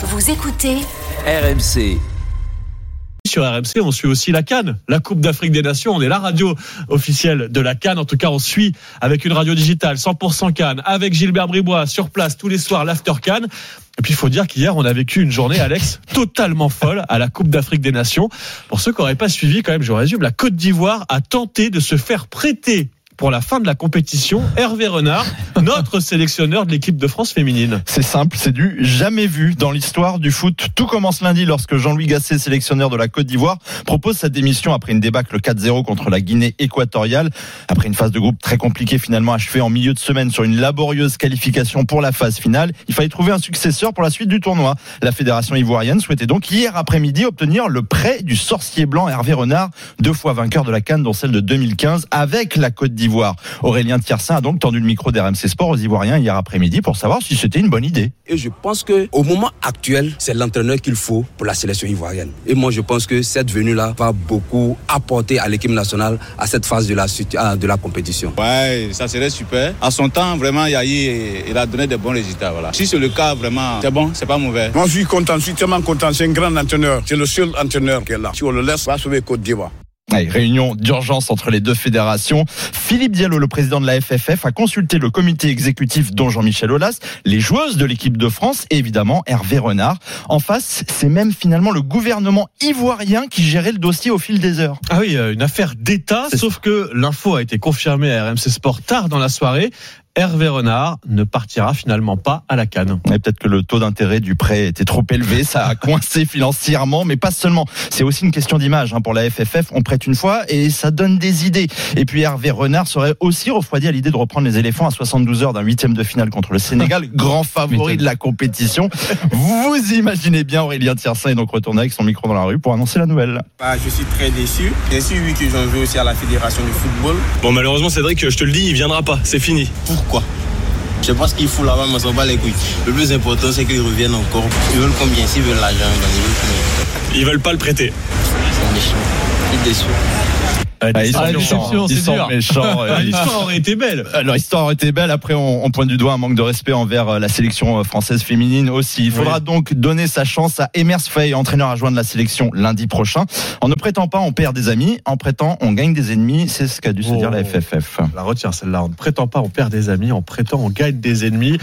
Vous écoutez RMC. Sur RMC, on suit aussi la Cannes, la Coupe d'Afrique des Nations. On est la radio officielle de la Cannes. En tout cas, on suit avec une radio digitale 100% Cannes, avec Gilbert Bribois sur place tous les soirs, l'After Cannes. Et puis, il faut dire qu'hier, on a vécu une journée, Alex, totalement folle à la Coupe d'Afrique des Nations. Pour ceux qui n'auraient pas suivi, quand même, je résume, la Côte d'Ivoire a tenté de se faire prêter pour la fin de la compétition, Hervé Renard, notre sélectionneur de l'équipe de France féminine. C'est simple, c'est du jamais vu dans l'histoire du foot. Tout commence lundi lorsque Jean-Louis Gasset, sélectionneur de la Côte d'Ivoire, propose sa démission après une débâcle 4-0 contre la Guinée équatoriale. Après une phase de groupe très compliquée finalement achevée en milieu de semaine sur une laborieuse qualification pour la phase finale, il fallait trouver un successeur pour la suite du tournoi. La fédération ivoirienne souhaitait donc hier après-midi obtenir le prêt du sorcier blanc Hervé Renard, deux fois vainqueur de la Cannes dont celle de 2015 avec la Côte d'Ivoire. Aurélien Tiersin a donc tendu le micro d'RMC Sport aux Ivoiriens hier après-midi pour savoir si c'était une bonne idée. Et je pense que au moment actuel, c'est l'entraîneur qu'il faut pour la sélection ivoirienne. Et moi, je pense que cette venue-là va beaucoup apporter à l'équipe nationale à cette phase de la, de la compétition. Ouais, ça serait super. À son temps, vraiment, Yahi, il a donné des bons résultats. Voilà. Si c'est le cas, vraiment, c'est bon, c'est pas mauvais. Moi, je suis content, je suis tellement content. C'est un grand entraîneur. C'est le seul entraîneur qui est là. Si on le laisse, va sauver Côte d'Ivoire. Allez, réunion d'urgence entre les deux fédérations. Philippe Diallo, le président de la FFF, a consulté le comité exécutif dont Jean-Michel Aulas, les joueuses de l'équipe de France et évidemment Hervé Renard. En face, c'est même finalement le gouvernement ivoirien qui gérait le dossier au fil des heures. Ah oui, une affaire d'État, sauf que l'info a été confirmée à RMC Sport tard dans la soirée. Hervé Renard ne partira finalement pas à la Cannes. Peut-être que le taux d'intérêt du prêt était trop élevé, ça a coincé financièrement, mais pas seulement. C'est aussi une question d'image hein, pour la FFF. On prête une fois et ça donne des idées. Et puis Hervé Renard serait aussi refroidi à l'idée de reprendre les éléphants à 72 heures d'un huitième de finale contre le Sénégal, grand favori de la compétition. Vous imaginez bien Aurélien Tiersin est donc retourné avec son micro dans la rue pour annoncer la nouvelle. Bah, je suis très déçu. Déçu oui que j'en veux aussi à la fédération du football. Bon malheureusement Cédric, je te le dis, il viendra pas, c'est fini. Pourquoi je sais pas ce qu'il fout là-bas, mais s'en bat les couilles. Le plus important, c'est qu'ils reviennent encore. Ils veulent combien? S'ils veulent l'argent, ils veulent combien? Ils veulent pas le prêter. C'est méchant. Ils déçus. Ah, ils sont Ah, méchants. Ils sont L'histoire aurait été belle. Alors, l'histoire aurait été belle. Après, on, on pointe du doigt un manque de respect envers euh, la sélection euh, française féminine aussi. Il faudra donc donner sa chance à Emers Faye, entraîneur à joindre la sélection lundi prochain. En ne prêtant pas, on perd des amis. En prêtant, on gagne des ennemis. C'est ce qu'a dû se dire la Oh. FFF. La retiens celle-là. En ne prêtant pas, on perd des amis. En prêtant, on gagne des ennemis.